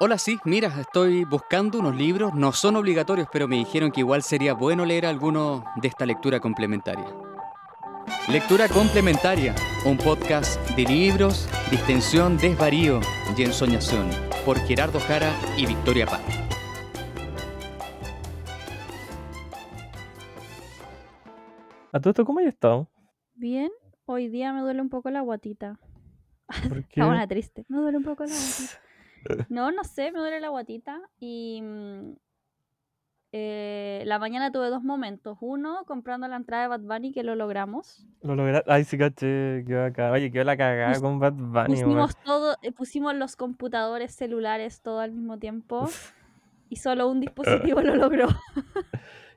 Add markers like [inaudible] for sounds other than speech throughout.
Hola, sí, mira, estoy buscando unos libros, no son obligatorios, pero me dijeron que igual sería bueno leer alguno de esta lectura complementaria. Lectura complementaria, un podcast de libros, distensión, desvarío y ensoñación, por Gerardo Jara y Victoria Paz. ¿A todo esto cómo has estado? Bien, hoy día me duele un poco la guatita. ¿Por Está [laughs] buena qué? triste. Me duele un poco la guatita. No, no sé, me duele la guatita. Y mm, eh, la mañana tuve dos momentos. Uno, comprando la entrada de Bad Bunny, que lo logramos. Lo lograste. Ay, sí, caché. Qué bacán. Oye, quedó la cagada Pus- con Bad Bunny. Pusimos todo, eh, pusimos los computadores celulares todo al mismo tiempo. Y solo un [laughs] dispositivo lo logró. [laughs]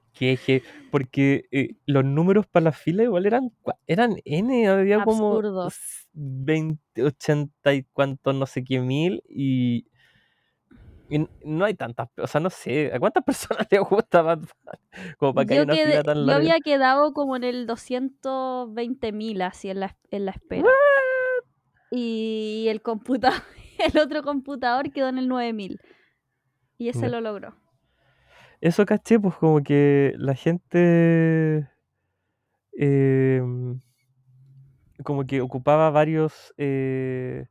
Que- porque eh, los números para la fila igual eran, eran N, había como Absurdos. s- 20, 80 y cuántos, no sé qué mil, y, no hay tantas, o sea, no sé, ¿a cuántas [laughs] personas les gusta Bunny? Como para que haya Yo, una quedé- fila tan yo larga. había quedado como en el 220 mil así en la, en la espera. Y el computador, [laughs] el otro computador quedó en el 9000. Y ese lo logró. Eso caché, pues como que la gente eh, como que ocupaba varios eh,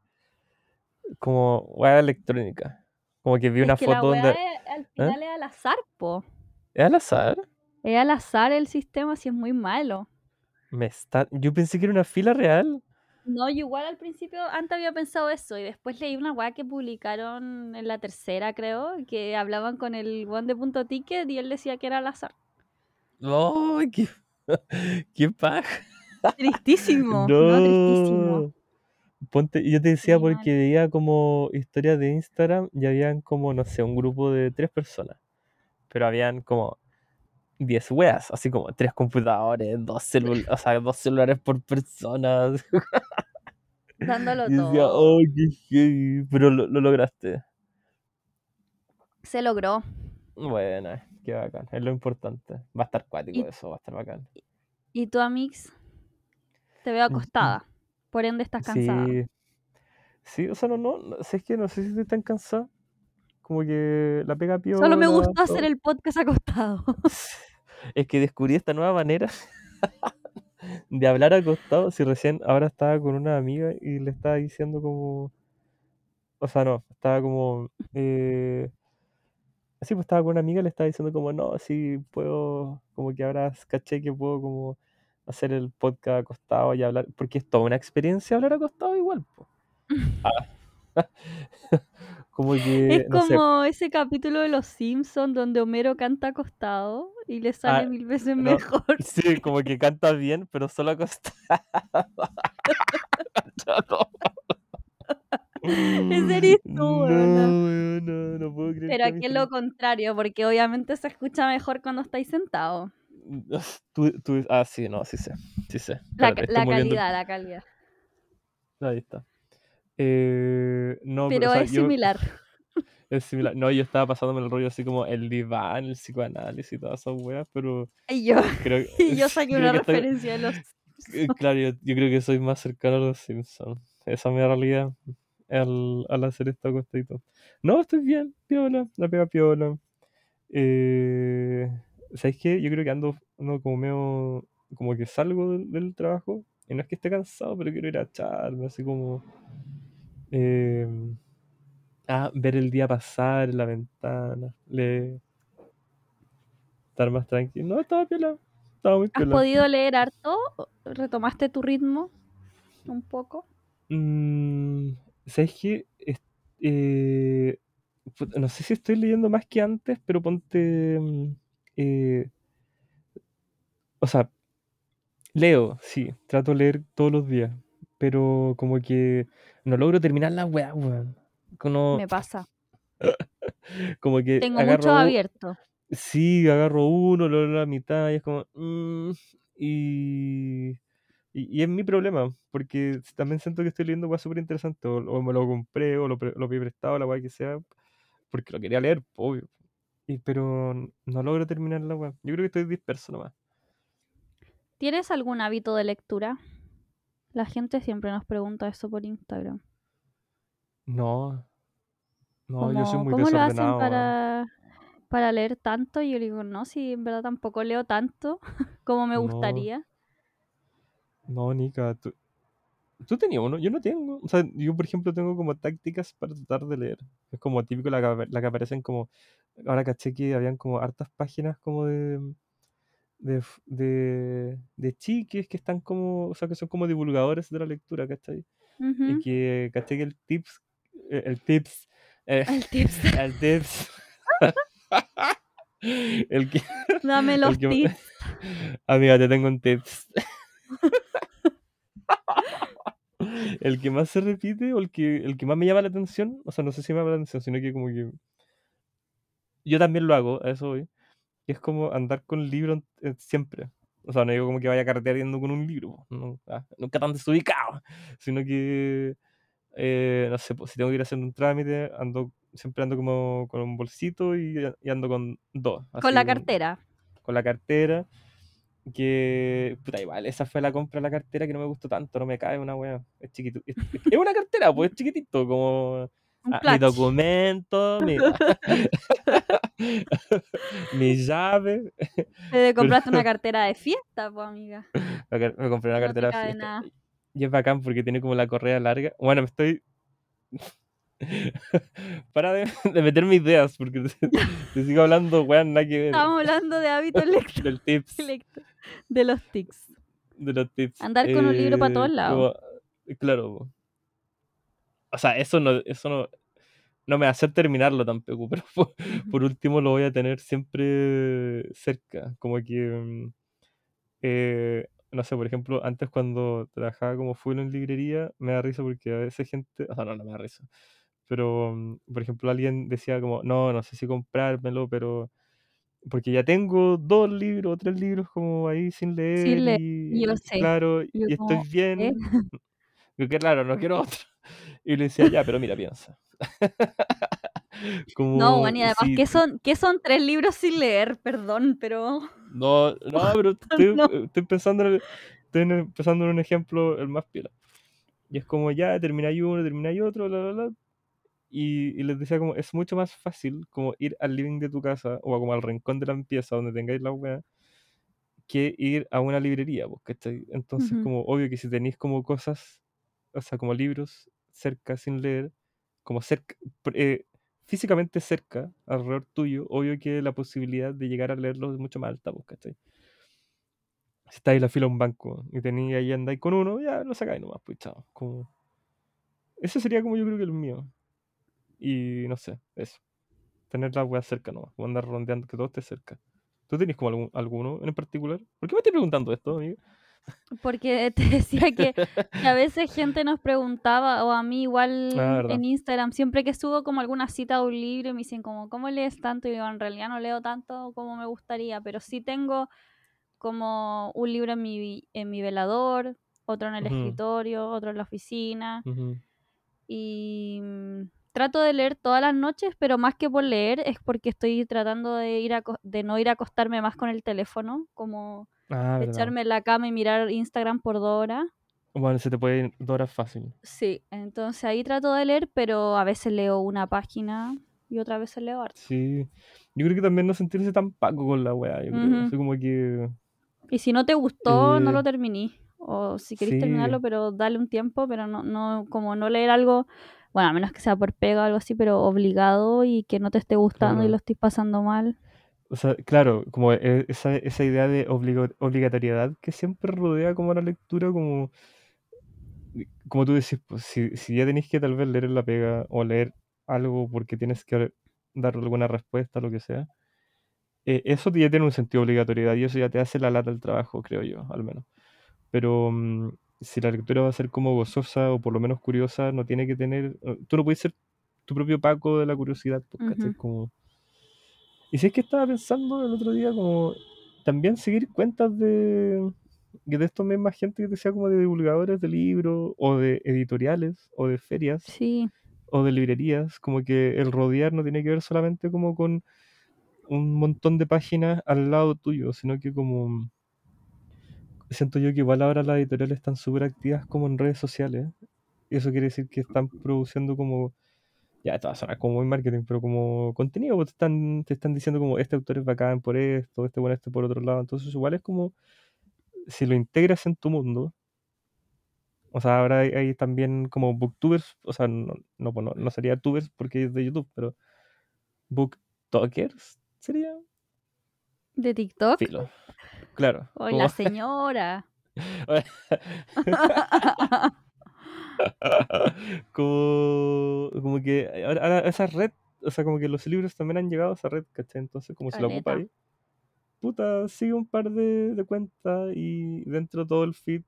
como weá electrónica. Como que vi Es una que la foto weá donde. es- al final es al azar, po. ¿Es al azar? Es al azar el sistema, si es muy malo. Me está... Yo pensé que era una fila real. No, yo igual al principio, antes había pensado eso, y después leí una weá que publicaron en la tercera, creo, que hablaban con el one de punto ticket y él decía que era al azar. ¡Ay, qué, [laughs] qué paja! [laughs] Tristísimo, no, tristísimo. Ponte, yo te decía porque veía como historias de Instagram y habían como, no sé, un grupo de tres personas. Pero habían como 10 weas, así como tres computadores, dos celulares, o sea, dos celulares por persona. [laughs] Dándolo Y decía, todo. ¡oh, qué! Pero lo, lo lograste. Se logró. Bueno, qué bacán, es lo importante. Va a estar cuático eso, va a estar bacán. ¿Y tú, Amix? Te veo acostada. Por ende estás cansada. Sí, sí, o sea, no, no, sé, es que no sé si estoy tan cansado. Como que la pega piola. Solo me gustó hacer el podcast acostado. [laughs] Es que descubrí esta nueva manera [laughs] de hablar acostado. Si recién ahora estaba con una amiga y le estaba diciendo como. O sea, no, estaba como. Eh... Sí, pues estaba con una amiga y le estaba diciendo como, no, sí puedo. Como que ahora caché que puedo como hacer el podcast acostado y hablar. Porque es toda una experiencia hablar acostado igual. po. [laughs] Ah. [laughs] como que. Es no sé, como ese capítulo de Los Simpsons donde Homero canta acostado y le sale Ah, mil veces no. mejor. [laughs] Sí, como que canta bien, pero solo acostado. [laughs] [laughs] Ese eres tú, no, no, no puedo creer Pero aquí es lo contrario, porque obviamente se escucha mejor cuando estáis sentados. Tú, tú- ah, sí, no, sí sé. Sí sé. La, Espérate, la calidad, la calidad. Ahí está. Eh, no, pero, Pero o sea, es yo- similar. [laughs] es similar. No, yo estaba pasándome el rollo así como el diván, el psicoanálisis y todas esas weas, pero Y yo, creo y [laughs] yo saqué una estoy- referencia de los Eh, Claro, yo, yo creo que soy más cercano a los Simpsons. Esa es mi realidad al, al hacer esto acostadito. No, estoy bien, piola, la pega piola. Eh, ¿Sabes qué? Yo creo que ando, ando como medio, como que salgo del, del trabajo y no es que esté cansado, pero quiero ir a echarme, así como... eh, a ver el día pasar en la ventana, le, estar más tranquilo. No, estaba piola, estaba muy ¿Has piola. podido leer harto? ¿Retomaste tu ritmo un poco? Mm, ¿sabes qué? Es- eh, no sé si estoy leyendo más que antes, pero ponte... mm, eh, o sea, leo, sí, trato de leer todos los días, pero como que no logro terminar la weá, weón. Como, Me pasa. [laughs] como que Tengo agarro mucho abierto. Sí, agarro uno, lo la mitad y es como... mm, y, y, y es mi problema, porque también siento que estoy leyendo cosas súper interesantes, o, o me lo compré, o lo, lo pedí prestado, la weá que sea, porque lo quería leer, obvio. Y, pero no logro terminar la weá. Yo creo que estoy disperso nomás. ¿Tienes algún hábito de lectura? La gente siempre nos pregunta eso por Instagram. No, No, yo soy muy ¿cómo lo hacen desordenado. weón. para, para leer tanto? Y yo le digo, no, si en verdad tampoco leo tanto [laughs] como me No. gustaría. No, Nika, tú, tú tenías uno, yo no tengo. O sea, yo por ejemplo tengo como tácticas para tratar de leer. Es como típico la que, la que aparecen como, ahora caché que habían como hartas páginas como de, de, de, de chiques que están como, o sea, que son como divulgadores de la lectura, ¿cachai? Ujú. Y que caché que el tips, eh, el tips, eh, El tips. [laughs] el tips, [laughs] el que, Dame el los que- tips. [laughs] Amiga, te tengo un tips. el que más se repite o el que, el que más me llama la atención, o sea, no sé si me llama la atención, sino que como que yo también lo hago, a eso voy, que es como andar con el libro eh, siempre. O sea, no digo como que vaya carreteando con un libro, no, ah, nunca tan desubicado, [laughs] sino que, eh, no sé, pues, si tengo que ir a hacer un trámite, ando, siempre ando como con un bolsito y, y ando con dos. Con la cartera. con la cartera. Que, puta, igual, esa fue la compra de la cartera que no me gustó tanto, no me cae una wea. Es chiquito. Es, es una cartera, pues es chiquitito, como mi clutch. documento, mi, [laughs] mi llave. Te [laughs] compraste una cartera de fiesta, pues, amiga. Me compré una No cartera cabe fiesta. nada. Y es bacán porque tiene como la correa larga. Bueno, me estoy. [laughs] Para de, de meterme ideas porque te, te sigo hablando, weón, nada que ver. Estamos hablando de hábitos lectores. Del tips. De los tics. de los tips. Andar con un libro pa' todos Eh, lados. como- claro. O sea, eso no, eso no, no me va a hacer terminarlo tampoco, [laughs] pero por, por último lo voy a tener siempre cerca. Como que, mm, eh, no sé, por ejemplo, antes cuando trabajaba como full en librería, me da risa porque a veces gente, o sea, no, no me da risa. Pero, mm, por ejemplo, alguien decía como, no, no sé si comprármelo, pero porque ya tengo dos libros o tres libros como ahí sin leer leer, y yo sé. claro, Yo y estoy bien. ¿eh? Que claro, no quiero otro. [laughs] Y le decía, ya, pero mira, piensa. [laughs] como, No, bueno, y además, si ¿qué son, ¿qué son tres libros sin leer? Perdón, pero... [laughs] No, no, pero estoy, No. estoy pensando en el- estoy en- pensando en un ejemplo el más piola. Y es como ya, termináis uno, termináis otro, bla, bla, bla. Y, y les decía como, es mucho más fácil como ir al living de tu casa o como al rincón de la pieza donde tengáis la weá que ir a una librería, ¿cachai? Entonces, Ujú. como obvio que si tenéis como cosas, o sea, como libros cerca sin leer, como cerca, eh, físicamente cerca, alrededor tuyo, obvio que la posibilidad de llegar a leerlos es mucho más alta, pues, ¿cachai? Si estáis en la fila a un banco y tenéis ahí andáis con uno, ya lo sacáis nomás, pues, chao. Como... Ese sería como yo creo que el mío. Y no sé, eso. Tener la weá cerca nomás, o andar rondeando que todo esté cerca. ¿Tú tenés como algún, alguno en particular? ¿Por qué me estoy preguntando esto, amigo? Porque te decía que, que a veces gente nos preguntaba, o a mí igual Ah, en Instagram, siempre que subo como alguna cita de un libro, me dicen como, ¿cómo lees tanto? Y digo, en realidad no leo tanto como me gustaría, pero sí tengo como un libro en mi, en mi velador, otro en el escritorio, otro en la oficina. Y mm, trato de leer todas las noches, pero más que por leer es porque estoy tratando de, ir a, de no ir a acostarme más con el teléfono, como Ah, echarme en la cama y mirar Instagram por dos horas. Bueno, se te puede ir dos horas fácil. Sí, entonces ahí trato de leer, pero a veces leo una página y otras veces leo harto. Sí. Yo creo que también no sentirse tan paco con la weá, yo creo. Ujú. Así como que. Y si no te gustó, no Eh, lo terminí. O si querés sí. terminarlo, pero dale un tiempo, pero no, no, como no leer algo, bueno, a menos que sea por pega o algo así, pero obligado y que no te esté gustando y Claro. lo estés pasando mal. O sea, claro, como e- esa, esa idea de obligatoriedad que siempre rodea como la lectura, como, como tú decís, pues, si, si ya tenéis que tal vez leer la pega o leer algo porque tienes que dar alguna respuesta, lo que sea, eh, eso ya tiene un sentido de obligatoriedad y eso ya te hace la lata del trabajo, creo yo, al menos. Pero mm, si la lectura va a ser como gozosa o por lo menos curiosa, no tiene que tener... Tú no puedes ser tu propio paco de la curiosidad, ¿cachai? Ujú. Como... Y si es que estaba pensando el otro día como también seguir cuentas de, de esto misma gente que decía como de divulgadores de libros o de editoriales o de ferias Sí, o de librerías, como que el rodear no tiene que ver solamente como con un montón de páginas al lado tuyo, sino que como siento yo que igual ahora las editoriales están súper activas como en redes sociales. Y eso quiere decir que están produciendo como ya esto va a sonar como muy marketing, pero como contenido, pues te están, te están diciendo como este autor es bacán por esto, este bueno este por otro lado. Entonces igual es como si lo integras en tu mundo. O sea, ahora hay, hay también como booktubers, o sea, no, no, pues no, no sería tubers porque es de YouTube, pero booktokers sería ¿De TikTok? filo. Claro. O como- la [laughs] señora. [laughs] [laughs] [laughs] como, como que ahora, ahora esa red, o sea, como que los libros también han llegado a esa red, ¿cachai? Entonces, como si la Caleta. ocupáis, puta, sigue un par de, de cuentas y dentro de todo el feed,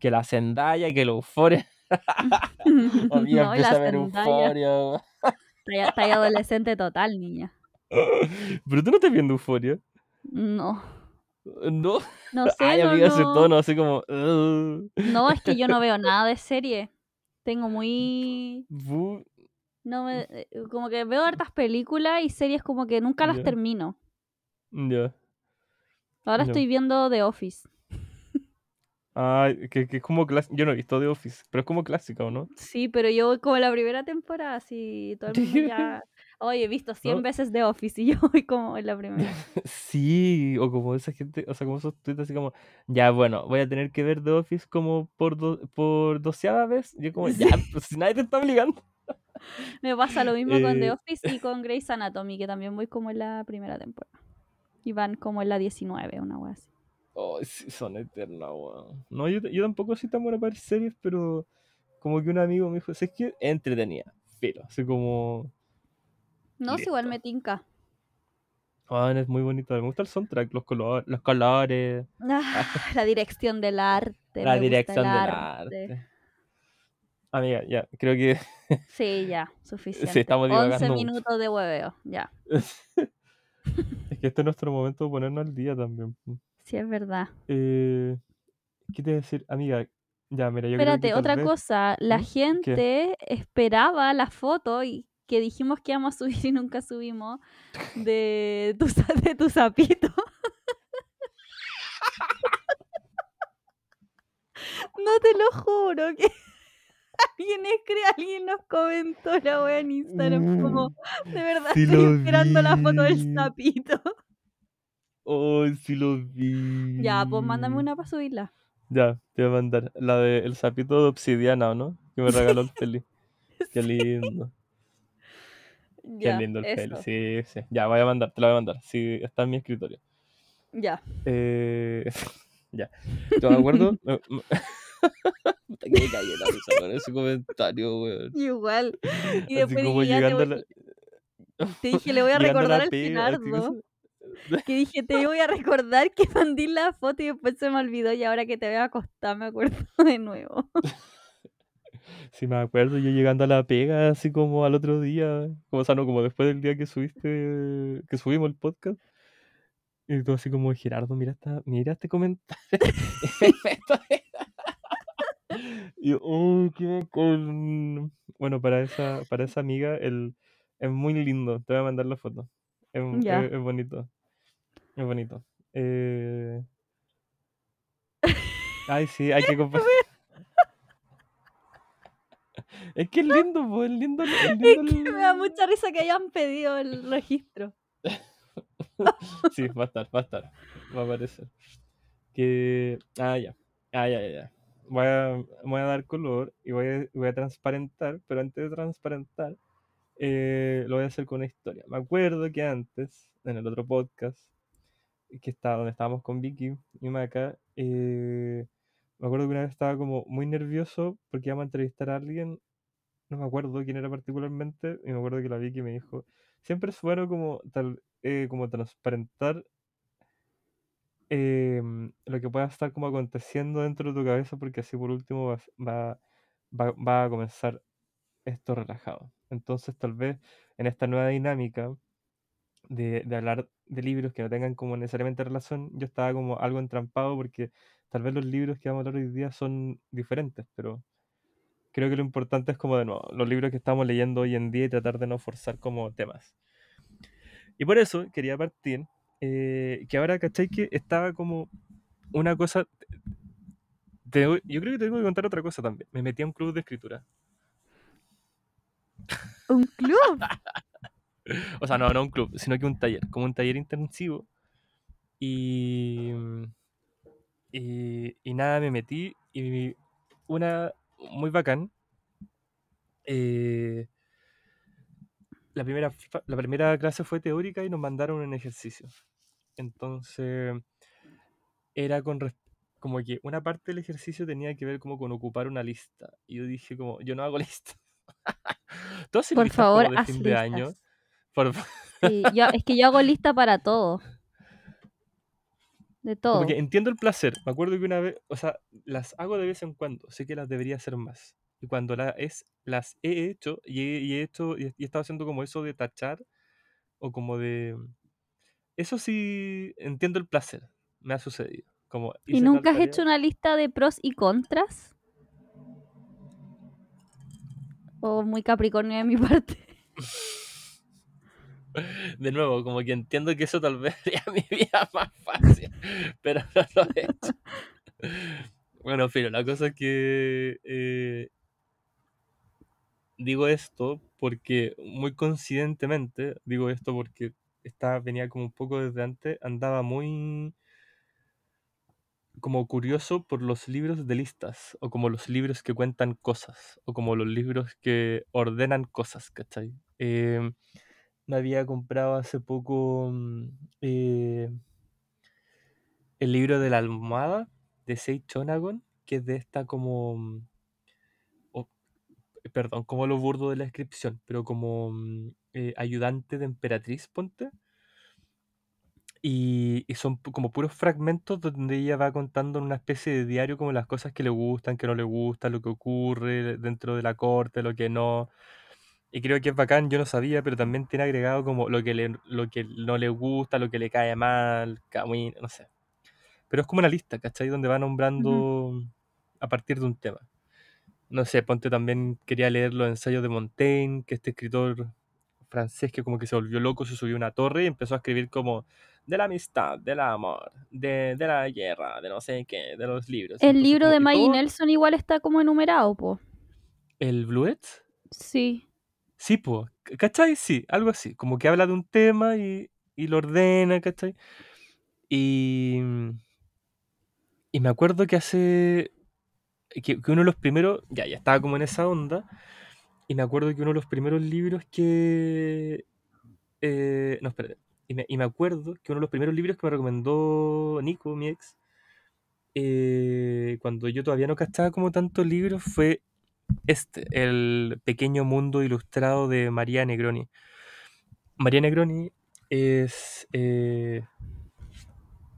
que la Zendaya, que la Euforia, [laughs] Amiga, no, la a ver. Euforia. Está adolescente total, niña. [laughs] Pero tú no estás viendo Euforia. No. No. No [laughs] sé, Ay, no, amiga, ese no. tono así como. No, es que yo no [laughs] veo nada de serie. Tengo muy... Bu- No me... eh, Como que veo hartas películas y series como que nunca las Ya. termino. Ya. Ahora Ya. estoy viendo The Office. Ay, que, que es como clásica. Yo no he visto The Office, pero es como clásica, ¿o no? Sí, pero yo voy como la primera temporada, así todo el mundo ya... [laughs] Oye, he visto 100 ¿No? veces The Office y yo voy como en la primera. [laughs] Sí, o como esa gente, o sea, como esos tweets así como, ya bueno, voy a tener que ver The Office como por, do- por doceava vez. Yo como, ya, pues si nadie te está obligando. [laughs] Me pasa lo mismo con The Eh. Office y con Grey's Anatomy, que también voy como en la primera temporada. Y van como en la 19, una wea así. Oh, sí, son eternas, weón. No, yo, yo tampoco soy tan bueno para series, pero como que un amigo me dijo, "Sí, es que entretenida, pero así como, No, si igual me tinca. ah, es muy bonito, me gusta el soundtrack, los, color, los colores, Ah, [laughs] la dirección del arte. la dirección el del arte. arte. Amiga, ya, creo que [laughs] Sí, ya, suficiente. estamos 11 divagando mucho. minutos de hueveo, ya. [laughs] es que este es nuestro momento de ponernos al día también. Sí, es verdad. Eh, ¿Qué te a decir, amiga? Ya, mira, yo creo que Espérate, otra vez- cosa. La ¿Mm? ¿Qué? gente esperaba la foto y que dijimos que íbamos a subir y nunca subimos de tu, de tu sapito. no te lo juro que alguien escribe, alguien nos comentó la wea en Instagram como de verdad Sí estoy esperando la foto del sapito. Oh, sí lo vi. ya, pues mándame una para subirla. Ya, te voy a mandar. La de el sapito de obsidiana, ¿o no? Que me [laughs] regaló el Feli. Qué lindo. Qué Ya, lindo el eso. Sí, sí. Ya, voy a mandar, te la voy a mandar. Sí, está en mi escritorio. Ya. Eh, [laughs] ya. Yo me acuerdo. [laughs] [laughs] Puta que me cagué la risa con ese comentario, weón. Igual. Y Así después como dije, ya te, llegando a voy- la. te dije, le voy a a recordar al así como- Que dije, te voy a recordar que mandé la foto y después se me olvidó y ahora que te veo acostada me acuerdo de nuevo. Sí, me acuerdo, yo llegando a la pega, así como al otro día, como, o sea, no, como después del día que subiste, que subimos el podcast, y tú así como, Gerardo, mira, esta, mira este comentario. [laughs] y yo, oh, qué con... Bueno, para esa, para esa amiga, el, es muy lindo, te voy a mandar la foto. Es, Ya. es- es bonito, es bonito. Eh... [laughs] Ay, sí, hay que compartir. [laughs] Es que es lindo, es lindo. Es Es lindo que me da mucha risa que hayan pedido el registro. [laughs] Sí, va a estar, va a estar. Va a aparecer. Que. Ah, ya. Ah, ya, ya, ya. Voy a, voy a dar color y voy a, voy a transparentar, pero antes de transparentar, eh, lo voy a hacer con una historia. Me acuerdo que antes, en el otro podcast, que estaba donde estábamos con Vicky y Maca, eh, me acuerdo que una vez estaba como muy nervioso porque íbamos a entrevistar a alguien, no me acuerdo quién era particularmente, y me acuerdo que la Vicky me dijo, siempre es bueno como, tal, eh, como transparentar em, lo que pueda estar como aconteciendo dentro de tu cabeza porque así por último vas- va, va, va a comenzar esto relajado. Entonces tal vez en esta nueva dinámica de, de hablar de libros que no tengan como necesariamente relación, yo estaba como algo entrampado porque tal vez los libros que vamos a hablar hoy día son diferentes, pero creo que lo importante es como de nuevo, los libros que estamos leyendo hoy en día y tratar de no forzar como temas. Y por eso quería partir, eh, que ahora, ¿cachai? Que estaba como una cosa... te- yo creo que tengo que contar otra cosa también. Me metí a un club de escritura. Un club. [laughs] O sea, no, no un club, sino que un taller, como un taller intensivo. Y, y, y nada, me metí y una muy bacán. eh, la, primera, la primera clase fue teórica y nos mandaron un ejercicio. Entonces, era con como que una parte del ejercicio tenía que ver como con ocupar una lista. Y yo dije como, yo no hago [laughs] lista. ¿Tú haces Por favor, como de haz fin de año? Por Sí, yo, es que yo hago lista para todo. De Como todo. que entiendo el placer. Me acuerdo que una vez, o sea, las hago de vez en cuando. Sé que las debería hacer más. Y cuando la es, las he hecho y he, y he hecho y he, y he estado haciendo como eso de tachar o como de... Eso sí, entiendo el placer. Me ha sucedido. Como ¿Y nunca has tarea. hecho una lista de pros y contras? [laughs] O muy capricornio de mi [laughs] parte. [laughs] [laughs] De nuevo, como que entiendo que eso tal vez [laughs] haría mi vida más fácil, pero no lo he hecho. [laughs] Bueno, pero la cosa es que eh, digo esto porque muy coincidentemente, digo esto porque estaba, venía como un poco desde antes, andaba muy como curioso por los libros de listas, o como los libros que cuentan cosas, o como los libros que ordenan cosas, ¿cachai? Eh, me había comprado hace poco mm, eh, el libro de la almohada de Sei Chonagon, que es de esta como... mm, o- perdón, como lo burdo de la descripción, pero como mm, eh, ayudante de emperatriz, ponte. Y, y son como puros fragmentos donde ella va contando en una especie de diario como las cosas que le gustan, que no le gustan, lo que ocurre dentro de la corte, lo que no. Y creo que es bacán, yo no sabía, pero también tiene agregado como lo que, le, lo que no le gusta, lo que le cae mal, camino, no sé. Pero es como una lista, ¿cachai? Donde va nombrando a partir de un tema. No sé, ponte también, quería leer los ensayos de Montaigne, que este escritor francés que como que se volvió loco, se subió a una torre y empezó a escribir como de la amistad, del amor, de, de la guerra, de no sé qué, de los libros. El Entonces, libro como- de Maggie todo- Nelson igual está como enumerado, po. ¿El Bluet? Sí. Sí, pues, ¿cachai? Sí, algo así. Como que habla de un tema y, y lo ordena, ¿cachai? Y, y me acuerdo que hace. Que, que uno de los primeros. Ya, ya estaba como en esa onda. Y me acuerdo que uno de los primeros libros que. eh, no, espérate. Y me, y me acuerdo que uno de los primeros libros que me recomendó Nico, mi ex, eh, cuando yo todavía no cachaba como tantos libros, fue este, El pequeño mundo ilustrado de María Negroni. María Negroni es eh,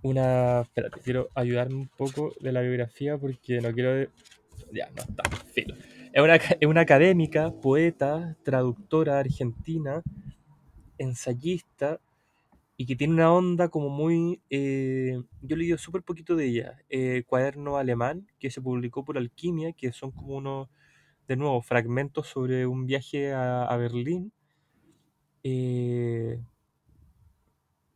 una... Espérate, quiero ayudarme un poco de la biografía porque no quiero... Ya, no está, filo. Es una, es una académica, poeta, traductora argentina, ensayista y que tiene una onda como muy... eh, yo leído súper poquito de ella. eh, Cuaderno Alemán, que se publicó por Alquimia, que son como unos, de nuevo, fragmentos sobre un viaje a, a Berlín. Eh,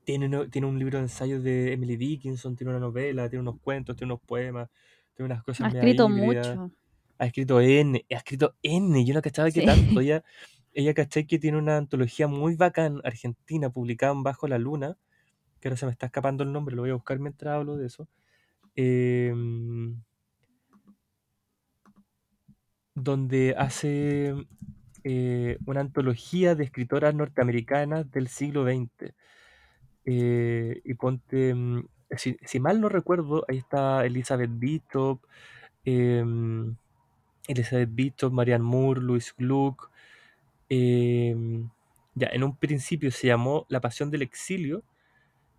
tiene, tiene un libro de ensayos de Emily Dickinson, tiene una novela, tiene unos cuentos, tiene unos poemas, tiene unas cosas Ha escrito híbridas. mucho. Ha escrito N, ha escrito N, yo no cachaba que Sí. tanto. [laughs] Ella, ella cachai que tiene una antología muy bacán argentina publicada en Bajo la Luna, que ahora se me está escapando el nombre, lo voy a buscar mientras hablo de eso. em, donde hace eh, una antología de escritoras norteamericanas del siglo XX. Eh, y ponte, mm, si, mal no recuerdo, ahí está Elizabeth Bishop, em, Elizabeth Bishop, Marianne Moore, Louis Gluck. em, ya, en un principio se llamó La Pasión del Exilio,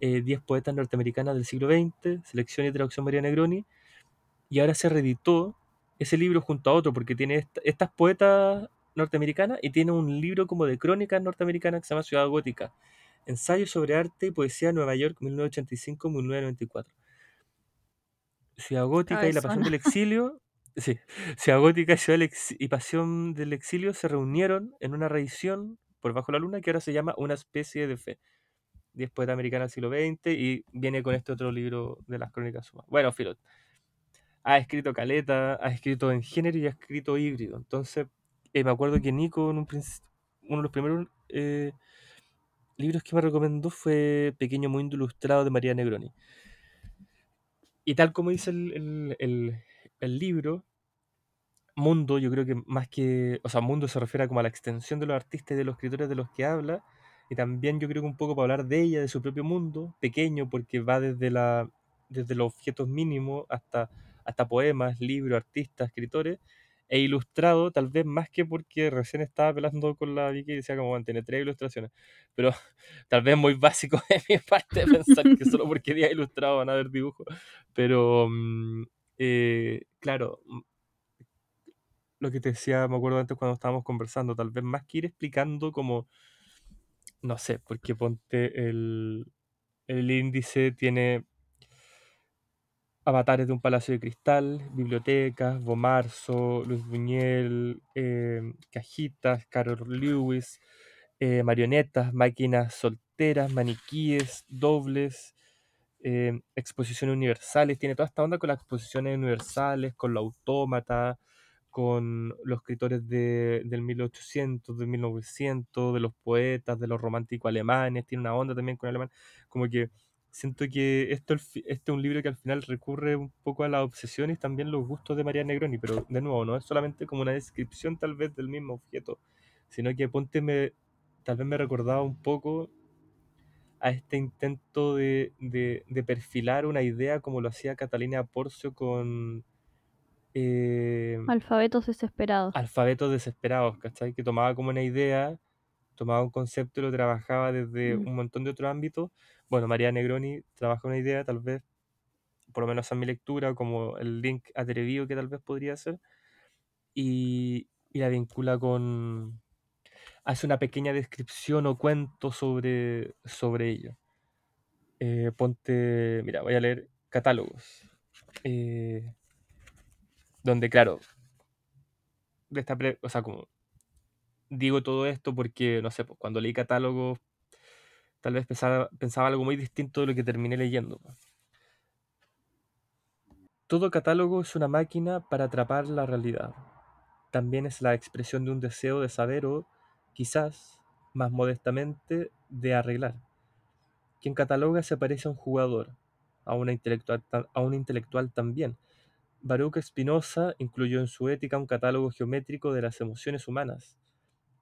eh, 10 poetas norteamericanas del siglo XX, selección y traducción María Negroni, y ahora se reeditó ese libro junto a otro, porque tiene esta- estas poetas norteamericanas y tiene un libro como de crónicas norteamericanas que se llama Ciudad Gótica, Ensayo sobre arte y poesía de Nueva York 1985-1994. [laughs] Ciudad Gótica y la Pasión del Exilio, sí, Ciudad Gótica y, Pasión del Exilio se reunieron en una reedición por Bajo la Luna que ahora se llama Una especie de fe. 10 poetas americanos del siglo XX y viene con este otro libro de las crónicas sumas. Bueno, Filo, ha escrito caleta, ha escrito en género y ha escrito híbrido. Entonces, eh, me acuerdo que Nico en un, uno de los primeros eh, libros que me recomendó fue Pequeño Mundo Ilustrado de María Negroni. Y tal como dice el, el- el- libro, mundo, yo creo que más que, o sea, mundo se refiere como a la extensión de los artistas y de los escritores de los que habla, y también yo creo que un poco para hablar de ella, de su propio mundo, pequeño, porque va desde, la, desde los objetos mínimos hasta, hasta poemas, libros, artistas, escritores, e ilustrado, tal vez más que porque recién estaba pelando con la Vicky y decía como, "Bueno, tiene tres ilustraciones, pero [laughs] tal vez muy básico [laughs] de mi parte pensar que solo [laughs] porque día ilustrado van a haber dibujos, pero mm, eh, claro, lo que te decía, me acuerdo antes cuando estábamos conversando, tal vez más que ir explicando como, no sé, porque ponte el, el índice tiene avatares de un palacio de cristal, bibliotecas, Bomarzo, Luis Buñuel, eh, cajitas, Carol Lewis, eh, marionetas, máquinas solteras, maniquíes, dobles, eh, exposiciones universales, tiene toda esta onda con las exposiciones universales, con los autómatas, con los escritores de, del 1800, del 1900, de los poetas, de los románticos alemanes, tiene una onda también con alemán, como que siento que esto, este es un libro que al final recurre un poco a las obsesiones y también los gustos de María Negroni, pero de nuevo, no es solamente como una descripción tal vez del mismo objeto, sino que ponte me, tal vez me recordaba un poco a este intento de, de- de perfilar una idea como lo hacía Catalina Porcio con eh, Alfabetos desesperados. Alfabetos Desesperados, ¿cachai? Que tomaba como una idea, tomaba un concepto y lo trabajaba desde Mm. un montón de otros ámbitos. Bueno, María Negroni trabaja una idea, tal vez, por lo menos en mi lectura, como el link atrevido que tal vez podría ser, y, y la vincula con... hace una pequeña descripción o cuento sobre, sobre ello. Eh, ponte, mira, voy a leer catálogos. eh, donde, claro, de esta pre- o sea, como digo todo esto porque, no sé, pues, cuando leí catálogos, tal vez pensaba, algo muy distinto de lo que terminé leyendo. Todo catálogo es una máquina para atrapar la realidad. También es la expresión de un deseo de saber o, quizás, más modestamente, de arreglar. Quien cataloga se parece a un jugador, a a un intelectual también. Baruch Spinoza incluyó en su ética un catálogo geométrico de las emociones humanas.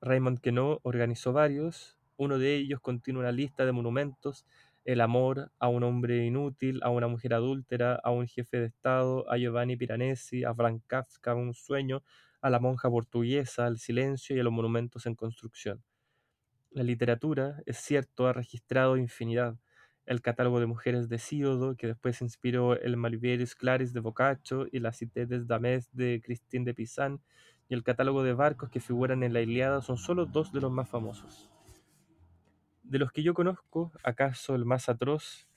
Raymond Queneau organizó varios. Uno de ellos contiene una lista de monumentos, el amor, a un hombre inútil, a una mujer adúltera, a un jefe de Estado, a Giovanni Piranesi, a Frank Kafka, un sueño, a la monja portuguesa, al silencio y a los monumentos en construcción. La literatura, es cierto, ha registrado infinidad. El catálogo de mujeres de Síodo, que después inspiró el Malivieris Claris de Boccaccio y la Cité des Dames de Christine de Pizan, y el catálogo de barcos que figuran en la Ilíada son solo dos de los más famosos. De los que yo conozco, acaso el más atroz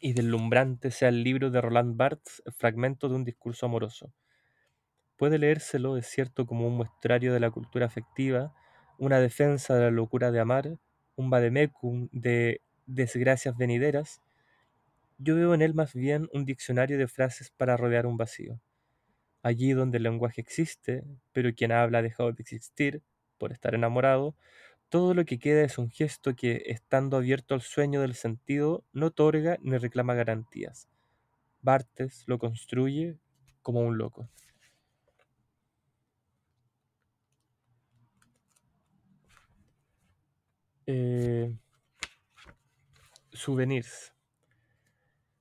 y deslumbrante sea el libro de Roland Barthes, Fragmento de un discurso amoroso. Puede leérselo, es cierto, como un muestrario de la cultura afectiva, una defensa de la locura de amar, un vademecum de desgracias venideras. Yo veo en él más bien un diccionario de frases para rodear un vacío. Allí donde el lenguaje existe, pero quien habla ha dejado de existir por estar enamorado, todo lo que queda es un gesto que, estando abierto al sueño del sentido, no otorga ni reclama garantías. Bartes lo construye como un loco. Eh, souvenirs.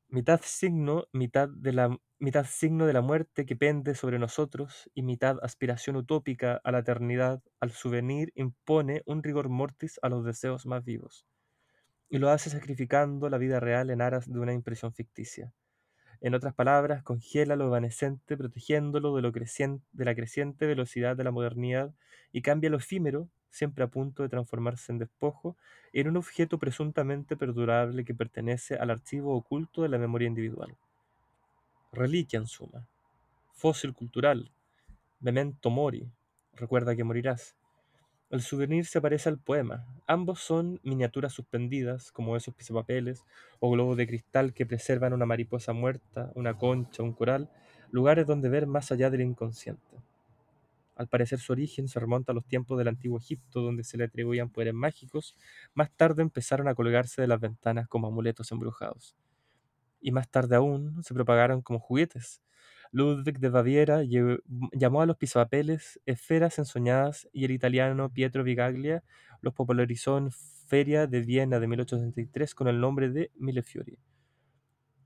Mitad signo, mitad, de la, mitad signo de la muerte que pende sobre nosotros y mitad aspiración utópica a la eternidad, al souvenir impone un rigor mortis a los deseos más vivos. Y lo hace sacrificando la vida real en aras de una impresión ficticia. En otras palabras, congela lo evanescente, protegiéndolo de, la creciente velocidad de la modernidad y cambia lo efímero, siempre a punto de transformarse en despojo, en un objeto presuntamente perdurable que pertenece al archivo oculto de la memoria individual. Reliquia en suma, fósil cultural, memento mori, recuerda que morirás. El souvenir se parece al poema. Ambos son miniaturas suspendidas, como esos pisapapeles o globos de cristal que preservan una mariposa muerta, una concha, un coral, lugares donde ver más allá del inconsciente. Al parecer su origen se remonta a los tiempos del antiguo Egipto, donde se le atribuían poderes mágicos. Más tarde empezaron a colgarse de las ventanas como amuletos embrujados. Y más tarde aún se propagaron como juguetes. Ludwig de Baviera llamó a los pisapapeles esferas ensoñadas y el italiano Pietro Vigaglia los popularizó en Feria de Viena de 1863 con el nombre de Millefiori.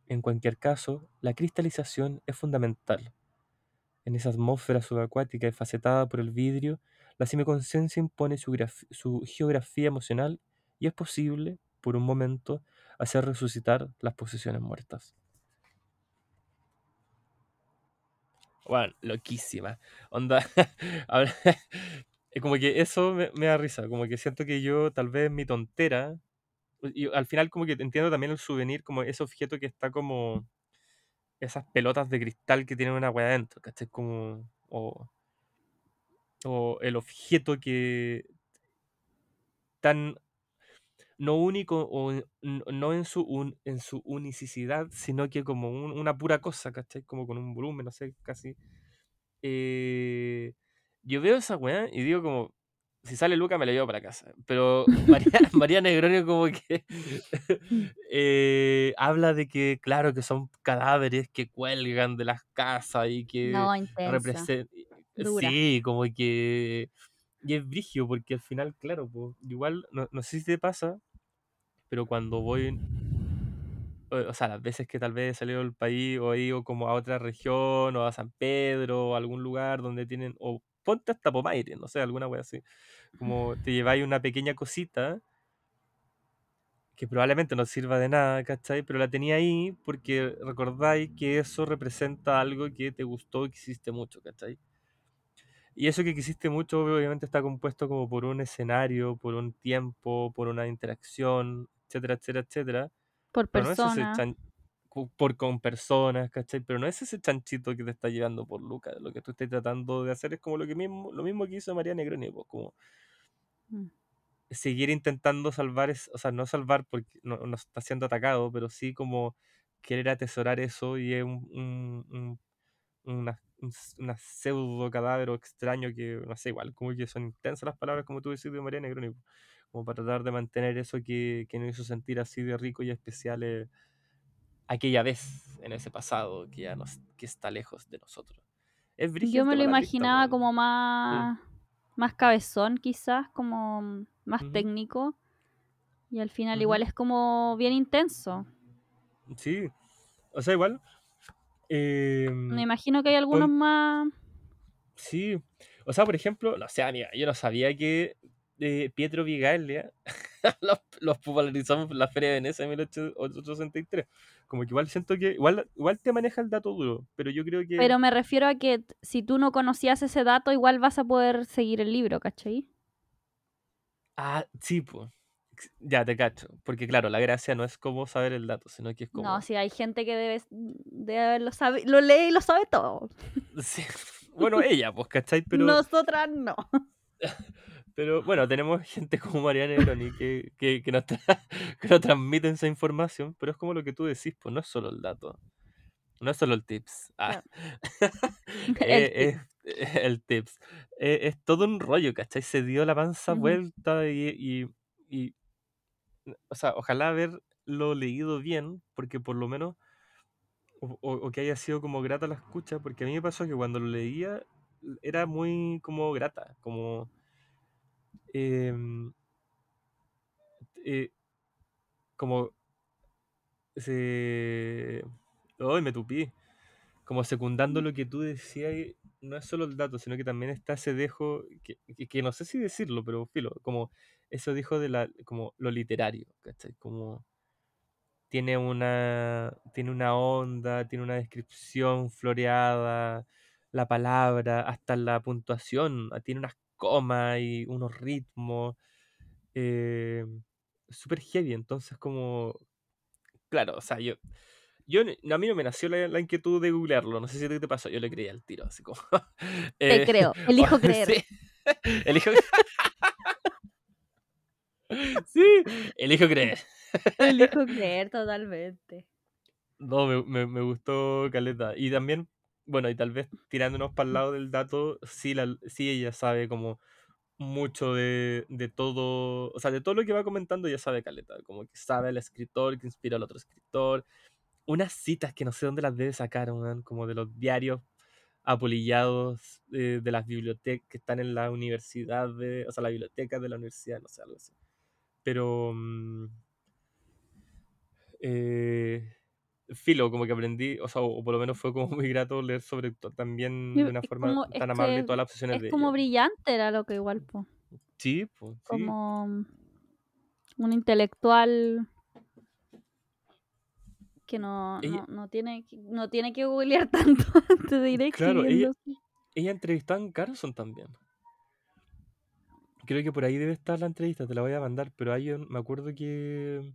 En cualquier caso, la cristalización es fundamental. En esa atmósfera subacuática y facetada por el vidrio, la semiconciencia impone su, su geografía emocional y es posible, por un momento, hacer resucitar las posesiones muertas. Bueno, loquísima. Onda, [laughs] es como que eso me, me da risa, como que siento que yo tal vez mi tontera, y al final como que entiendo también el souvenir como ese objeto que está como esas pelotas de cristal que tienen una hueá adentro, ¿cachai? Como, o, o el objeto que tan no único o no en su, un- en su unicidad, sino que como un- una pura cosa, ¿cachai? Como con un volumen, no sé, casi. Eh, yo veo esa weá y digo como, si sale Luca me la llevo para casa. Pero [laughs] María, María Negroni como que [laughs] eh, habla de que, claro, que son cadáveres que cuelgan de las casas y que No, representan... Sí, como que... Y es brigio porque al final, claro, pues, igual, no, no sé si te pasa, pero cuando voy, o o sea, las veces que tal vez he salido del país o he ido como a otra región o a San Pedro o a algún lugar donde tienen, o ponte hasta Pomaire, no sé, alguna wea así, como te lleváis una pequeña cosita que probablemente no sirva de nada, ¿cachai? Pero la tenía ahí porque recordáis que eso representa algo que te gustó y que hiciste mucho, ¿cachai? Y eso que quisiste mucho obviamente está compuesto como por un escenario, por un tiempo, por una interacción, etcétera, etcétera, etcétera. Por Pero no cu- por con personas, ¿cachai? Pero no es ese chanchito que te está llevando por Lucas. Lo que tú estás tratando de hacer es como lo que mismo, lo mismo que hizo María Negroni, pues, como Mm. seguir intentando salvar, es, o sea, no salvar porque no, no está siendo atacado, pero sí como querer atesorar eso y es un, un, un- una, un una pseudo cadáver extraño que, no sé, igual, como que son intensas las palabras como tú decís de María Negroni, como para tratar de mantener eso que, que nos hizo sentir así de rico y especial eh, aquella vez en ese pasado que ya nos, que está lejos de nosotros. Es Yo me lo imaginaba como más, más cabezón, quizás, como más técnico. Y al final igual es como bien intenso. Sí, o sea, igual. Eh, Me imagino que hay algunos más... Sí, o sea, por ejemplo, no sé, amiga, yo no sabía que eh, Pietro Vigaglia [laughs] los, los popularizamos en la Feria de Venecia en 1863. Como que igual siento que, igual, igual te maneja el dato duro, pero yo creo que... Pero me refiero a que si tú no conocías ese dato, igual vas a poder seguir el libro, ¿cachai? Ah, sí, pues. Ya te cacho. Porque claro, la gracia no es como saber el dato, sino que es como... No, si hay gente que debe, debe haberlo sabe, lo lee y lo sabe todo. [laughs] Sí. Bueno, ella, pues, ¿cachai? [laughs] Pero, Nosotras no. [laughs] pero bueno, tenemos gente como Mariana Negroni que, que, que, nos que nos transmiten esa información, pero es como lo que tú decís, pues no es solo el dato. No es solo el tips. Ah. Eh, El es- es el tips. Eh, es todo un rollo, ¿cachai? Se dio la panza vuelta y, y, y, o sea, ojalá haberlo leído bien, porque por lo menos, o, o- o que haya sido como grata la escucha, porque a mí me pasó que cuando lo leía era muy como grata, como... em, eh, como se... ¡Ay, me tupí! Como secundando lo que tú decías, no es solo el dato, sino que también está ese dejo, que, que- que no sé si decirlo, pero filo, como eso dijo de la, como lo literario, ¿cachai? Como tiene una, tiene una onda, tiene una descripción floreada, la palabra, hasta la puntuación, ah, tiene unas comas y unos ritmos, eh, súper heavy, entonces como, claro, o sea, yo, yo, a mí no me nació la, la inquietud de googlearlo, no sé si te pasó, yo le creía al tiro, así como... [laughs] Te eh, creo, [laughs] elijo [laughs] creer. Sí, elijo... [laughs] sí, elijo creer. Elijo [laughs] creer totalmente. No, me, me, me gustó Caleta. Y también bueno, y tal vez tirándonos para el lado del dato, sí, la, sí ella sabe como mucho de, de todo, o sea, de todo lo que va comentando ella sabe caleta, como que sabe el escritor que inspira al otro escritor, unas citas que no sé dónde las debe sacar, weón, como de los diarios apolillados eh, de las bibliotecas que están en la universidad, de, o sea, la biblioteca de la universidad, no sé, algo así. Pero... mm, eh, filo, como que aprendí, o sea, o por lo menos fue como [laughs] muy grato leer sobre también de una es forma como- tan amable que todas las obsesiones Es de como ella. brillante era lo que igual, po. Sí, pues, sí. como mm, un intelectual que no, Ella- no, no tiene, no tiene que googlear [laughs] tanto antes de ir Claro, ella-. Ella entrevistó a Carson también. Creo que por ahí debe estar la entrevista, te la voy a mandar, pero hay un- me acuerdo que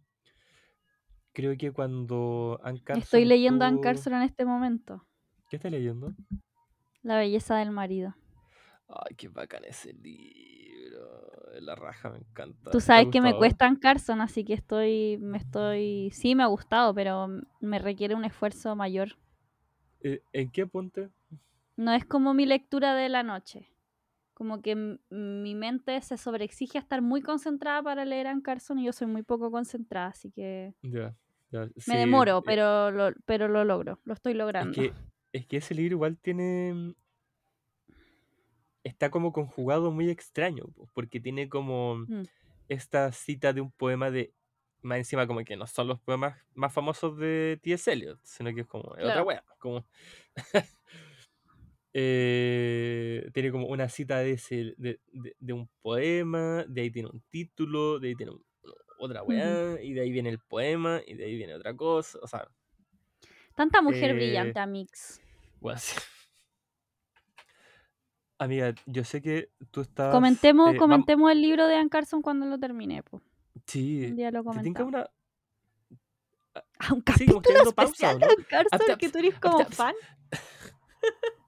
creo que cuando Ann Carson Estoy leyendo a Ann estuvo- Carson en este momento. ¿Qué estás leyendo? La belleza del marido. Ay, qué bacán ese libro. La raja me encanta. Tú ¿Te ha sabes que me cuesta Ann Carson, así que estoy, me estoy, sí me ha gustado, pero me requiere un esfuerzo mayor. Eh, ¿En qué punto? No es como mi lectura de la noche. Como que mi mente se sobreexige a estar muy concentrada para leer a Carson y yo soy muy poco concentrada, así que Ya, ya, me demoro, eh, pero lo, pero lo logro, lo estoy Es logrando. que, es que ese libro igual tiene. Está como conjugado muy extraño, po, porque tiene como Mm. esta cita de un poema de. Más encima, como que no son los poemas más famosos de T.S. Eliot, sino que es como es otra Claro. wea. Como... Eh, tiene como una cita de, ese, de, de- de un poema, de ahí tiene un título, de ahí tiene un- otra weá, y de ahí viene el poema, y de ahí viene otra cosa. O sea, Tanta mujer eh, brillante, Amix. [laughs] Amiga, yo sé que tú estás. Comentemos, eh, comentemos el libro de Ann Carson cuando lo termine, po. Sí. Un día lo ¿Te tinca comentamos. una. Ah, un Sí, como capítulo teniendo pausa, especial ¿o de no? Ann Carson que tú eres como apta- [laughs]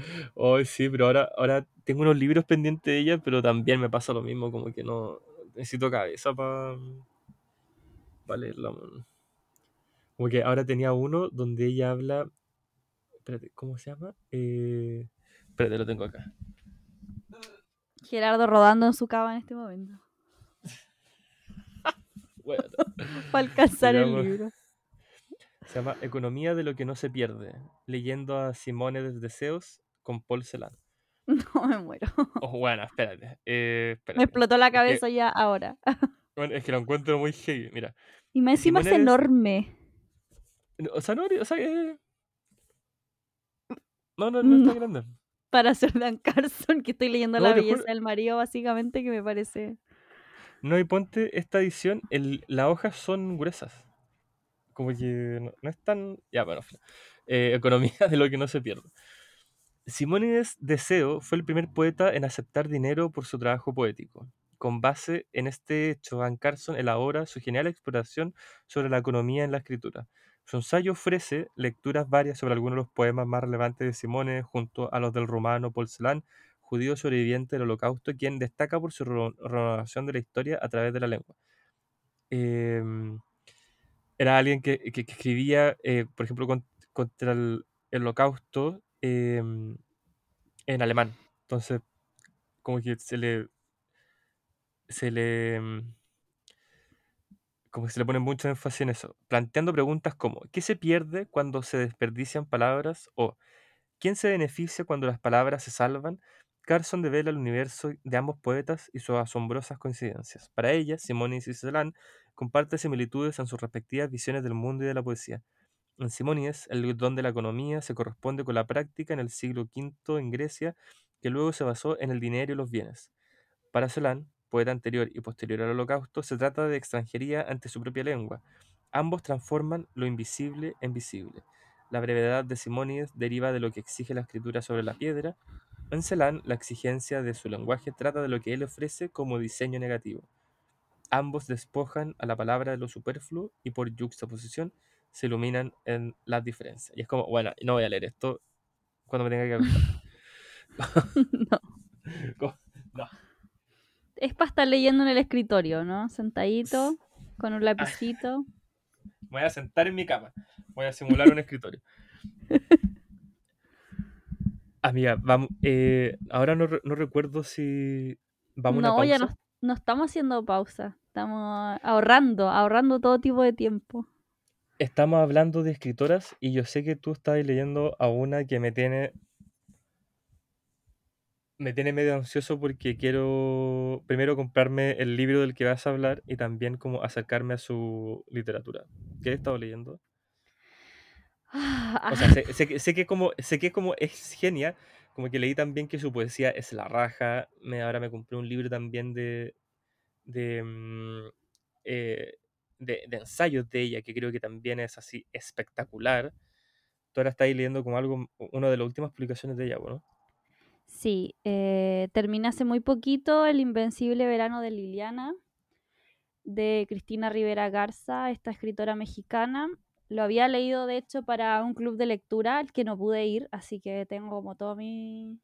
fan. Ay, sí, pero ahora, ahora tengo unos libros pendientes de ella, pero también me pasa lo mismo, como que no. Necesito cabeza para. Para leerla. man. Como que ahora tenía uno donde ella habla. Espérate, ¿cómo se llama? Eh... Espérate, lo tengo acá. Gerardo rodando en su cama en este momento. [laughs] Bueno, Para alcanzar el libro. Se llama Economía de lo que no se pierde, leyendo a Simone de Deseos con Paul Celan. [laughs] No me muero. Oh, bueno, espérate. eh, [laughs] Me explotó la Es que- cabeza ya ahora. [laughs] Bueno, es que lo encuentro muy heavy, mira. Y más encima es enorme. No, O sea, no, o sea, eh, no, no, no está No. grande. Para hacer Dan Carson, que estoy leyendo No, La belleza juro- del marido, básicamente, que me parece. No, y ponte esta edición, el, las hojas son gruesas. Como que no, no es tan. Ya, bueno. Eh, economía de lo que no se pierde. Simónides Deseo fue el primer poeta en aceptar dinero por su trabajo poético. Con base en este hecho, Van Carson elabora su genial exploración sobre la economía en la escritura. Su ensayo ofrece lecturas varias sobre algunos de los poemas más relevantes de Simónides, junto a los del rumano Paul Celan, judío sobreviviente del Holocausto, quien destaca por su renovación de la historia a través de la lengua. Em, era alguien que, escribía, eh, por ejemplo, con- contra el Holocausto em, en alemán. Entonces, como que se le. Se le. em, Como que se le pone mucho énfasis en eso. Planteando preguntas como: ¿qué se pierde cuando se desperdician palabras? o ¿quién se beneficia cuando las palabras se salvan? Carson devela el universo de ambos poetas y sus asombrosas coincidencias. Para ella, Simónides y Celan comparten similitudes en sus respectivas visiones del mundo y de la poesía. En Simónides, el don de la economía se corresponde con la práctica en el siglo V en Grecia, que luego se basó en el dinero y los bienes. Para Celan, poeta anterior y posterior al Holocausto, se trata de extranjería ante su propia lengua. Ambos transforman lo invisible en visible. La brevedad de Simónides deriva de lo que exige la escritura sobre la piedra. En Celan, la exigencia de su lenguaje trata de lo que él ofrece como diseño negativo. Ambos despojan a la palabra de lo superfluo y por yuxtaposición se iluminan en las diferencias. Y es como, bueno, no voy a leer esto cuando me tenga que acostar. [laughs] [laughs] no. No. Es para estar leyendo en el escritorio, ¿no? Sentadito, con un lapicito. Me voy a sentar en mi cama. Voy a simular un escritorio. [laughs] Amiga, vamos, eh, ahora no, no recuerdo si vamos a una No, ya pausa. no, no estamos haciendo pausa. Estamos ahorrando, ahorrando todo tipo de tiempo. Estamos hablando de escritoras y yo sé que tú estás leyendo a una que me tiene me tiene medio ansioso porque quiero primero comprarme el libro del que vas a hablar y también como acercarme a su literatura. ¿Qué he estado leyendo? O sea, sé, que, sé que como, sé que como es genia, como que leí también que su poesía es la raja. Me, ahora me compré un libro también de, de, mm, eh, de, de ensayos de ella, que creo que también es así espectacular. Tú ahora estás leyendo como algo, una de las últimas publicaciones de ella, ¿no? Sí, eh, terminé hace muy poquito El Invencible Verano de Liliana, de Cristina Rivera Garza, esta escritora mexicana. Lo había leído, de hecho, para un club de lectura al que no pude ir, así que tengo como todos mi-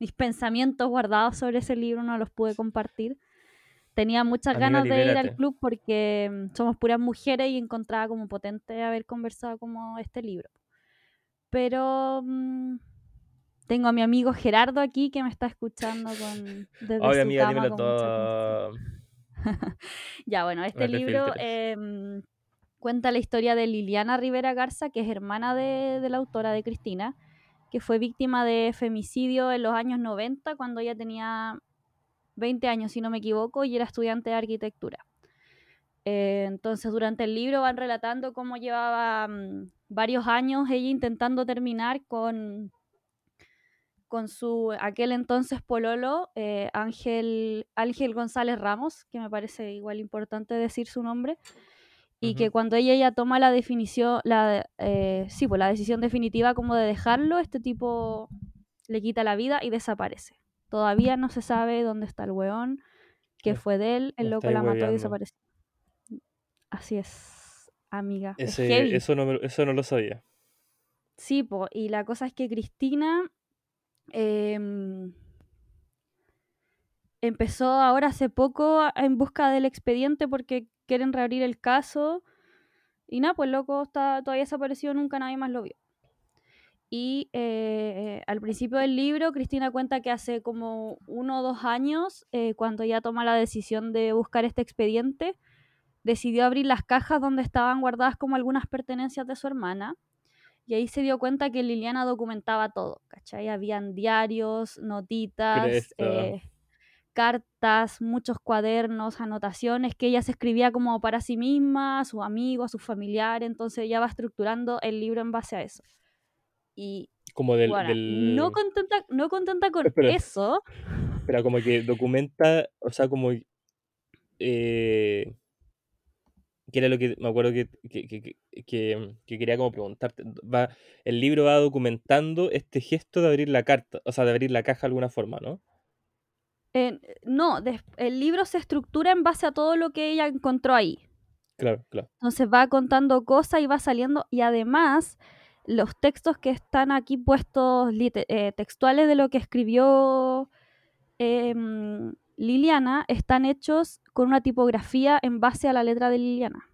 mis pensamientos guardados sobre ese libro, no los pude compartir. Tenía muchas Amiga, ganas de ir al club porque mm, somos puras mujeres y encontraba como potente haber conversado como este libro. Pero mm, tengo a mi amigo Gerardo aquí que me está escuchando con, [laughs] desde su amiga, cama dímelo con todo. [laughs] Ya, bueno, No este te libro filtres. em, cuenta la historia de Liliana Rivera Garza, que es hermana de, de la autora de Cristina, que fue víctima de femicidio en los años 90, cuando ella tenía 20 años, si no me equivoco, y era estudiante de arquitectura. Eh, entonces, durante el libro van relatando cómo llevaba mm, varios años ella intentando terminar con, con su aquel entonces pololo, eh, Ángel, Ángel González Ramos, que me parece igual importante decir su nombre, y que cuando ella ya toma la definición, la, eh, sí, pues la decisión definitiva como de dejarlo, este tipo le quita la vida y desaparece. Todavía no se sabe dónde está el weón, qué Me- fue de él, el loco la mató y desapareció. Así es, amiga. es Ese, heavy. eso, no me eso no lo sabía. Sí, po, y la cosa es que Cristina em, empezó ahora hace poco en busca del expediente porque quieren reabrir el caso. Y nada, pues el loco está todavía desaparecido, nunca nadie más lo vio. Y eh, al principio del libro, Cristina cuenta que hace como uno o dos años, eh, cuando ya toma la decisión de buscar este expediente, decidió abrir las cajas donde estaban guardadas como algunas pertenencias de su hermana. Y ahí se dio cuenta que Liliana documentaba todo, ¿cachai? Habían diarios, notitas, eh, cartas, muchos cuadernos, anotaciones que ella se escribía como para sí misma, a sus amigos, a sus familiares, entonces ella va estructurando el libro en base a eso. Y Como del, bueno, del- no contenta, no contenta con eso, Pero como que documenta, o sea, como... Eh, que era lo que me acuerdo que, que, que- que- que- que quería como preguntarte. Va, el libro va documentando este gesto de abrir la carta, o sea, de abrir la caja de alguna forma, ¿no? eh, no, el libro se estructura en base a todo lo que ella encontró ahí. Claro, claro. Entonces va contando cosas y va saliendo. Y además, los textos que están aquí puestos eh, textuales de lo que escribió em, Liliana están hechos con una tipografía en base a la letra de Liliana,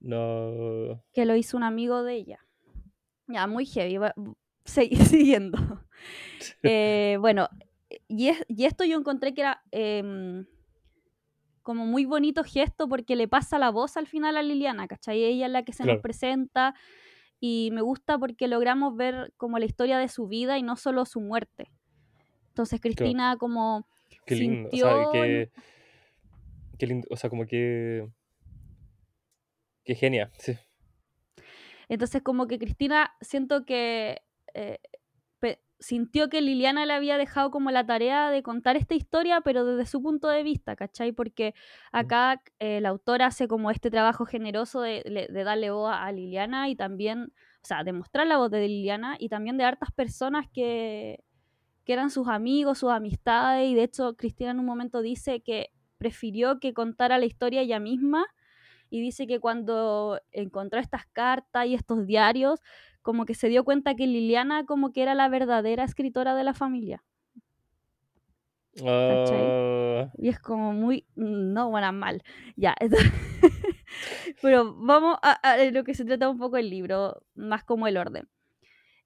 No. que lo hizo un amigo de ella. Ya, muy heavy. va- segui- [laughs] siguiendo. [laughs] Eh, bueno, y, es- y esto yo encontré que era em, como muy bonito gesto porque le pasa la voz al final a Liliana, ¿cachai? Ella es la que se nos presenta y me gusta porque logramos ver como la historia de su vida y no solo su muerte. Entonces Cristina como Qué lindo. O sea, sintió... qué, qué lindo. O sea, como que. Qué genia. Sí. Entonces como que Cristina siento que eh, sintió que Liliana le había dejado como la tarea de contar esta historia, pero desde su punto de vista, ¿cachai? Porque acá eh, la autora hace como este trabajo generoso de darle voz a Liliana y también, o sea, de mostrar la voz de Liliana y también de hartas personas que, que eran sus amigos, sus amistades, y de hecho Cristina en un momento dice que prefirió que contara la historia ella misma y dice que cuando encontró estas cartas y estos diarios, como que se dio cuenta que Liliana como que era la verdadera escritora de la familia. Ah, Y es como muy, no, bueno, mal. Ya, entonces- [laughs] pero vamos a, a lo que se trata un poco el libro, más como el orden.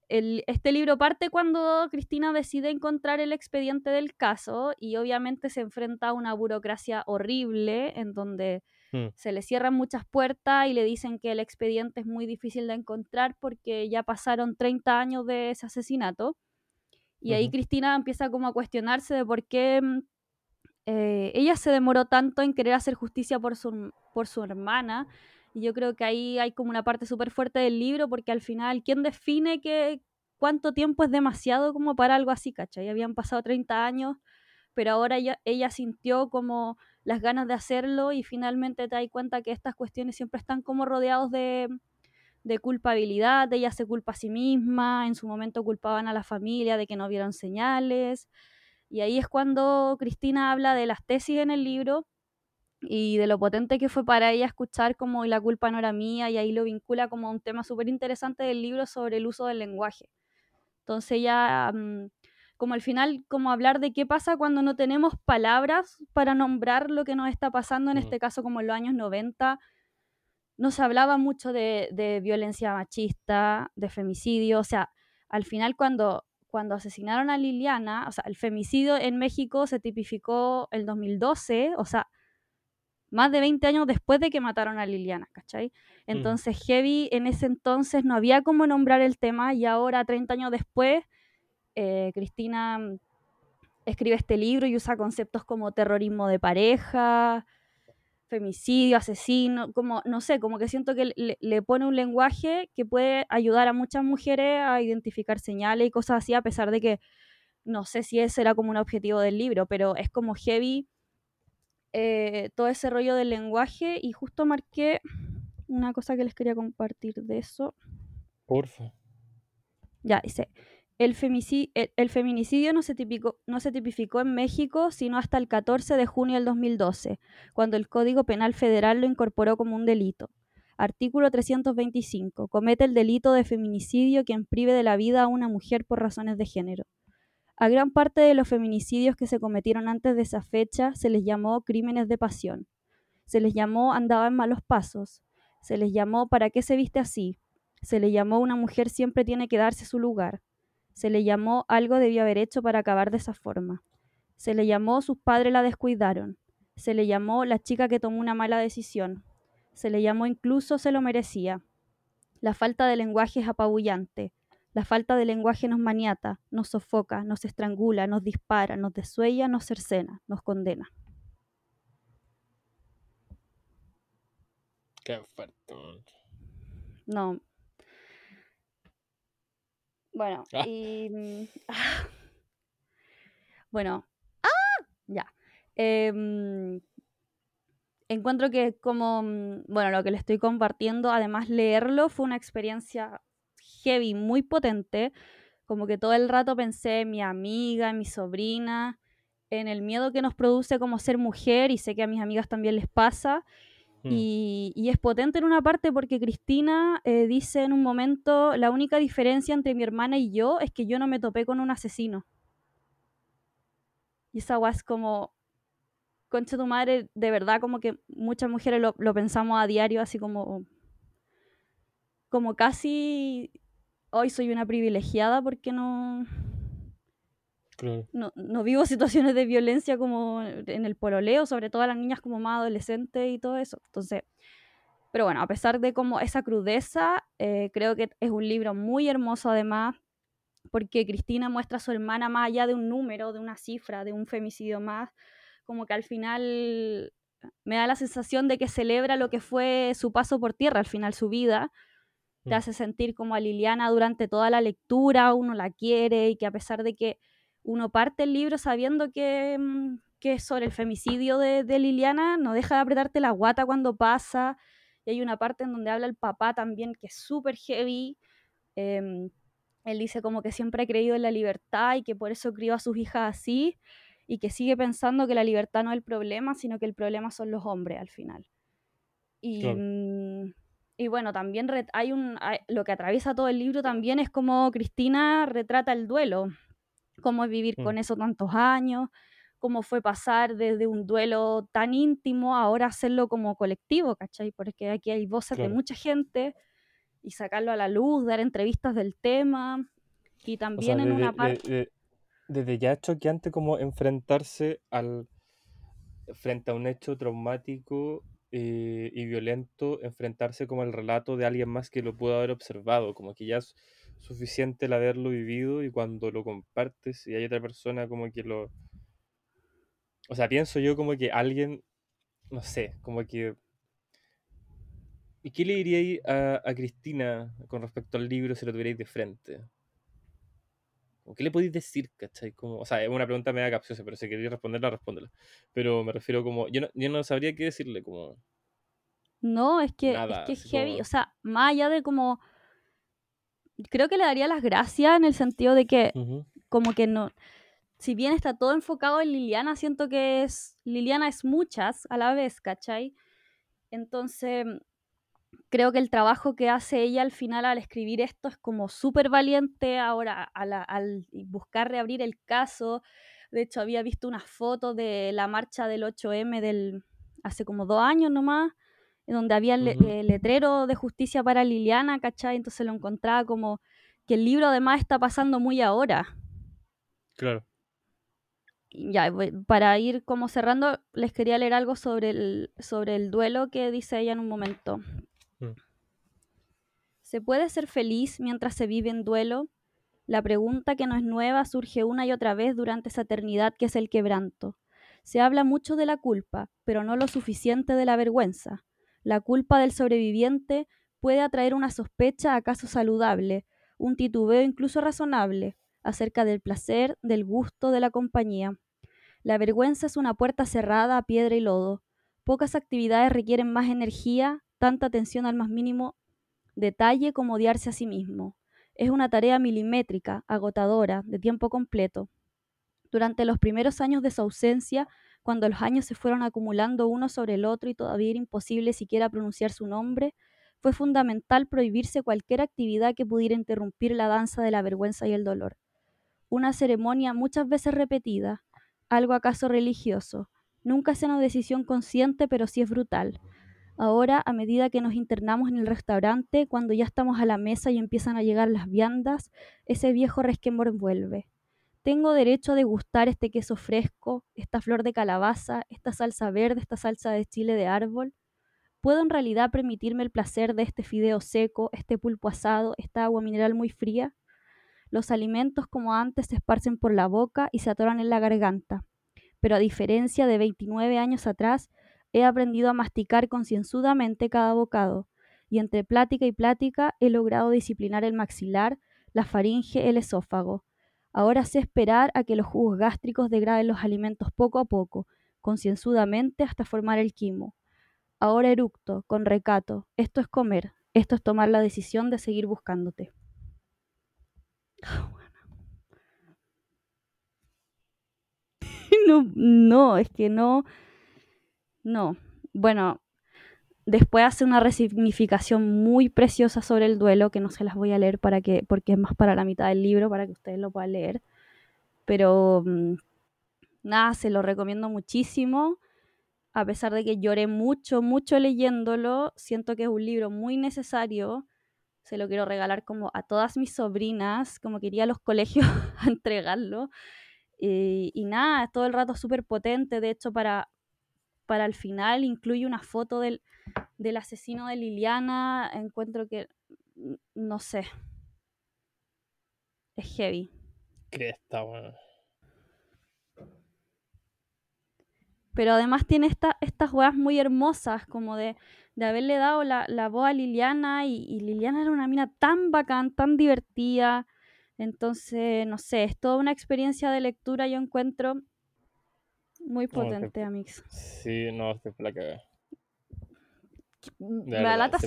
el- este libro parte cuando Cristina decide encontrar el expediente del caso y obviamente se enfrenta a una burocracia horrible en donde Mm. se le cierran muchas puertas y le dicen que el expediente es muy difícil de encontrar porque ya pasaron 30 años de ese asesinato. Y ahí. Cristina empieza como a cuestionarse de por qué mm, eh, ella se demoró tanto en querer hacer justicia por su, por su hermana. Y yo creo que ahí hay como una parte súper fuerte del libro porque al final, ¿quién define que cuánto tiempo es demasiado como para algo así, cachai? Habían pasado 30 años, pero ahora ella, ella sintió como las ganas de hacerlo y finalmente te das cuenta que estas cuestiones siempre están como rodeados de, de culpabilidad, ella se culpa a sí misma, en su momento culpaban a la familia de que no vieron señales, y ahí es cuando Cristina habla de las tesis en el libro y de lo potente que fue para ella escuchar como "Y la culpa no era mía, y ahí lo vincula como a un tema súper interesante del libro sobre el uso del lenguaje. Entonces ya, mm, como al final, como hablar de qué pasa cuando no tenemos palabras para nombrar lo que nos está pasando, en Mm. este caso como en los años 90, no se hablaba mucho de, de violencia machista, de femicidio, o sea, al final cuando, cuando asesinaron a Liliana, o sea, el femicidio en México se tipificó el 2012, o sea, más de 20 años después de que mataron a Liliana, ¿cachai? Entonces, Heavy en ese entonces no había cómo nombrar el tema y ahora, 30 años después, eh, Cristina mm, escribe este libro y usa conceptos como terrorismo de pareja, femicidio, asesino, como, no sé, como que siento que le, le pone un lenguaje que puede ayudar a muchas mujeres a identificar señales y cosas así, a pesar de que no sé si ese era como un objetivo del libro, pero es como heavy eh, todo ese rollo del lenguaje y justo marqué una cosa que les quería compartir de eso. Porfa. Ya, dice, el, feminicidio no se, no se tipificó en México sino hasta el 14 de junio del 2012, cuando el Código Penal Federal lo incorporó como un delito. Artículo 325. Comete el delito de feminicidio quien prive de la vida a una mujer por razones de género. A gran parte de los feminicidios que se cometieron antes de esa fecha se les llamó crímenes de pasión. Se les llamó andaba en malos pasos. Se les llamó ¿para qué se viste así? Se le llamó una mujer siempre tiene que darse su lugar. Se le llamó algo debió haber hecho para acabar de esa forma. Se le llamó sus padres la descuidaron. Se le llamó la chica que tomó una mala decisión. Se le llamó incluso se lo merecía. La falta de lenguaje es apabullante. La falta de lenguaje nos maniata, nos sofoca, nos estrangula, nos dispara, nos desuella, nos cercena, nos condena. Qué fuerte. No. Bueno, Ah. y. mm, ah. [laughs] [laughs] Bueno. ¡Ah! Ya. Em, encuentro que como, mm, bueno, lo que le estoy compartiendo, además leerlo fue una experiencia heavy, muy potente. Como que todo el rato pensé en mi amiga, en mi sobrina, en el miedo que nos produce como ser mujer, y sé que a mis amigas también les pasa. Mm. Y, es potente en una parte porque Cristina eh, dice en un momento, la única diferencia entre mi hermana y yo es que yo no me topé con un asesino. Y esa guay es como, concha tu madre, de verdad como que muchas mujeres lo, lo pensamos a diario, así como, como casi, hoy soy una privilegiada porque no, Claro. no, no vivo [laughs] situaciones de violencia como en el pololeo, sobre todo a las niñas como más adolescentes y todo eso. Entonces, pero bueno, a pesar de como esa crudeza, eh, creo que es un libro muy hermoso además, porque Cristina muestra a su hermana más allá de un número, de una cifra, de un femicidio más, como que al final me da la sensación de que celebra lo que fue su paso por tierra, al final su vida, te Mm. hace sentir como a Liliana durante toda la lectura, uno la quiere y que a pesar de que uno parte el libro sabiendo que, mm, que es sobre el femicidio de, de Liliana, no deja de apretarte la guata cuando pasa. Y hay una parte en donde habla el papá también que es súper heavy. Em, él dice como que siempre ha creído en la libertad y que por eso crió a sus hijas así y que sigue pensando que la libertad no es el problema, sino que el problema son los hombres al final. Y, Claro. mm, y bueno, también hay un, hay- lo que atraviesa todo el libro también es como Cristina retrata el duelo, cómo es vivir Mm. con eso tantos años, cómo fue pasar desde un duelo tan íntimo a ahora hacerlo como colectivo, ¿cachai? Porque aquí hay voces de Claro. mucha gente y sacarlo a la luz, dar entrevistas del tema. Y O sea, también en desde, una de- parte... de- desde ya es choqueante como enfrentarse al frente a un hecho traumático eh, y violento, enfrentarse como al relato de alguien más que lo pudo haber observado, como que ya es suficiente el haberlo vivido y cuando lo compartes y hay otra persona como que lo... O sea, pienso yo como que alguien, no sé, como que... ¿Y qué le diríais a, a Cristina con respecto al libro si lo tuvierais de frente? ¿O ¿Qué le podéis decir, cachai? Como, o sea, es una pregunta media capciosa, pero si queréis responderla, respóndela. Pero me refiero como, yo no, yo no sabría qué decirle, como No, es que es nada, que es así heavy. como... O sea, más allá de como... Creo que le daría las gracias en el sentido de que como que no... Si bien está todo enfocado en Liliana, siento que es... Liliana es muchas a la vez, ¿cachai? Entonces, creo que el trabajo que hace ella al final al escribir esto es como súper valiente ahora a la- al buscar reabrir el caso. De hecho, había visto una foto de la marcha del 8M del hace como dos años nomás, donde había le- ujú, eh, letrero de justicia para Liliana, ¿cachai? Entonces lo encontraba como que el libro además está pasando muy ahora. Claro. Ya, para ir como cerrando, les quería leer algo sobre el, sobre el duelo que dice ella en un momento. Mm. ¿Se puede ser feliz mientras se vive en duelo? La pregunta que no es nueva surge una y otra vez durante esa eternidad que es el quebranto. Se habla mucho de la culpa, pero no lo suficiente de la vergüenza. La culpa del sobreviviente puede atraer una sospecha acaso saludable, un titubeo incluso razonable, acerca del placer, del gusto, de la compañía. La vergüenza es una puerta cerrada a piedra y lodo. Pocas actividades requieren más energía, tanta atención al más mínimo detalle como odiarse a sí mismo. Es una tarea milimétrica, agotadora, de tiempo completo. Durante los primeros años de su ausencia, cuando los años se fueron acumulando uno sobre el otro y todavía era imposible siquiera pronunciar su nombre, fue fundamental prohibirse cualquier actividad que pudiera interrumpir la danza de la vergüenza y el dolor. Una ceremonia muchas veces repetida, algo acaso religioso. Nunca es una decisión consciente, pero sí es brutal. Ahora, a medida que nos internamos en el restaurante, cuando ya estamos a la mesa y empiezan a llegar las viandas, ese viejo resquemor vuelve. Tengo derecho a degustar este queso fresco, esta flor de calabaza, esta salsa verde, esta salsa de chile de árbol. ¿Puedo en realidad permitirme el placer de este fideo seco, este pulpo asado, esta agua mineral muy fría? Los alimentos como antes se esparcen por la boca y se atoran en la garganta. Pero a diferencia de 29 años atrás, he aprendido a masticar concienzudamente cada bocado, y entre plática y plática he logrado disciplinar el maxilar, la faringe, el esófago. Ahora sé esperar a que los jugos gástricos degraden los alimentos poco a poco, concienzudamente hasta formar el quimo. Ahora eructo, con recato. Esto es comer, esto es tomar la decisión de seguir buscándote. [laughs] No, no, es que no. No. Bueno, después hace una resignificación muy preciosa sobre el duelo, que no se las voy a leer para que, porque es más para la mitad del libro, para que ustedes lo puedan leer. Pero mm, nada, se lo recomiendo muchísimo. A pesar de que lloré mucho, mucho leyéndolo, siento que es un libro muy necesario. Se lo quiero regalar como a todas mis sobrinas, como quería a los colegios [laughs] entregarlo. Y, y nada, todo el rato súper potente. De hecho, para, para el final incluye una foto del, del asesino de Liliana. Encuentro que, no sé, es heavy. Cresta, weón. Pero además tiene esta, estas weas muy hermosas, como de, de haberle dado la, la voz a Liliana. Y, y Liliana era una mina tan bacán, tan divertida. Entonces, no sé, es toda una experiencia de lectura, yo encuentro muy No, te- potente, Amix. Sí, no, la cagada. Me verdad, alata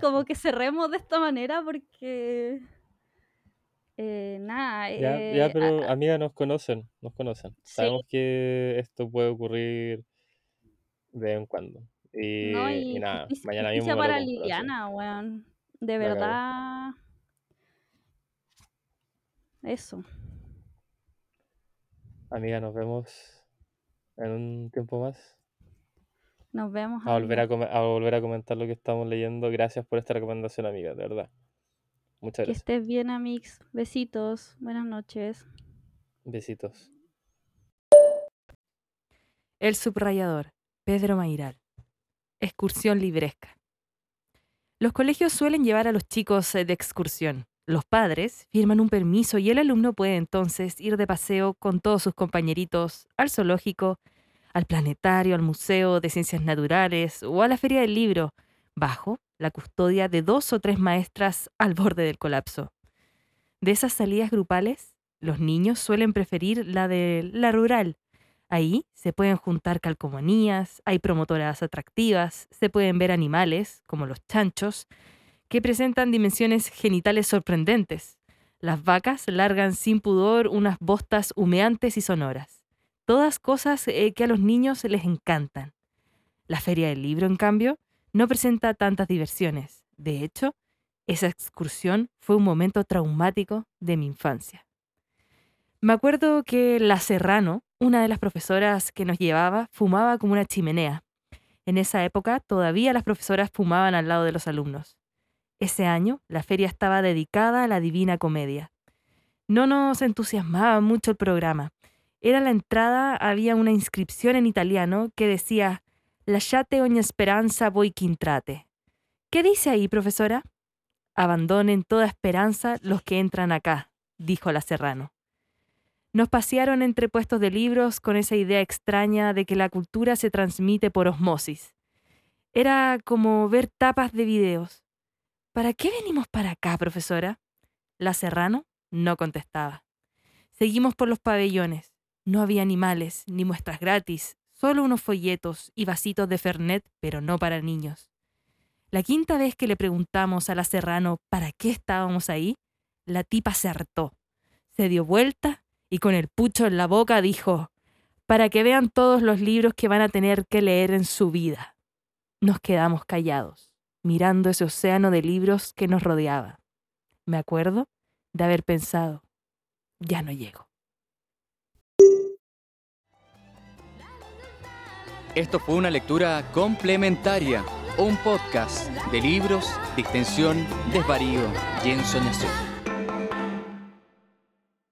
como que cerremos de esta manera porque... eh, nada, Ya, eh, ya, pero amiga, nos conocen, nos conocen. Sí. Sabemos que esto puede ocurrir de vez en cuando. Y, no, y y nada, mañana mismo para. Liliana, weón. De verdad. Eso. Amiga, nos vemos en un tiempo más. Nos vemos. A volver a, volver a comentar lo que estamos leyendo. Gracias por esta recomendación, amiga, de verdad. Muchas Que gracias. estés bien, Amix. Besitos. Buenas noches. Besitos. El subrayador, Pedro Mairal. Excursión libresca. Los colegios suelen llevar a los chicos eh, de excursión. Los padres firman un permiso y el alumno puede entonces ir de paseo con todos sus compañeritos al zoológico, al planetario, al museo de ciencias naturales o a la feria del libro, bajo la custodia de dos o tres maestras al borde del colapso. De esas salidas grupales, los niños suelen preferir la de la rural, Ahí se pueden juntar calcomanías, hay promotoras atractivas, se pueden ver animales, como los chanchos, que presentan dimensiones genitales sorprendentes. Las vacas largan sin pudor unas bostas humeantes y sonoras. Todas cosas eh, que a los niños les encantan. La feria del libro, en cambio, no presenta tantas diversiones. De hecho, esa excursión fue un momento traumático de mi infancia. Me acuerdo que la Serrano, una de las profesoras que nos llevaba, fumaba como una chimenea. En esa época todavía las profesoras fumaban al lado de los alumnos. Ese año la feria estaba dedicada a la Divina Comedia. No nos entusiasmaba mucho el programa. Era la entrada, había una inscripción en italiano que decía Lasciate ogni speranza voi quintrate. ¿Qué dice ahí, profesora? Abandonen toda esperanza los que entran acá, dijo la Serrano. Nos pasearon entre puestos de libros con esa idea extraña de que la cultura se transmite por osmosis. Era como ver tapas de videos. ¿Para qué venimos para acá, profesora? La Serrano no contestaba. Seguimos por los pabellones. No había animales, ni muestras gratis, solo unos folletos y vasitos de Fernet, pero no para niños. La quinta vez que le preguntamos a la Serrano para qué estábamos ahí, la tipa se hartó. Se dio vuelta y con el pucho en la boca dijo, para que vean todos los libros que van a tener que leer en su vida. Nos quedamos callados, mirando ese océano de libros que nos rodeaba. Me acuerdo de haber pensado, ya no llego. Esto fue una lectura complementaria, un podcast de libros, distensión, desvarío y ensoñación.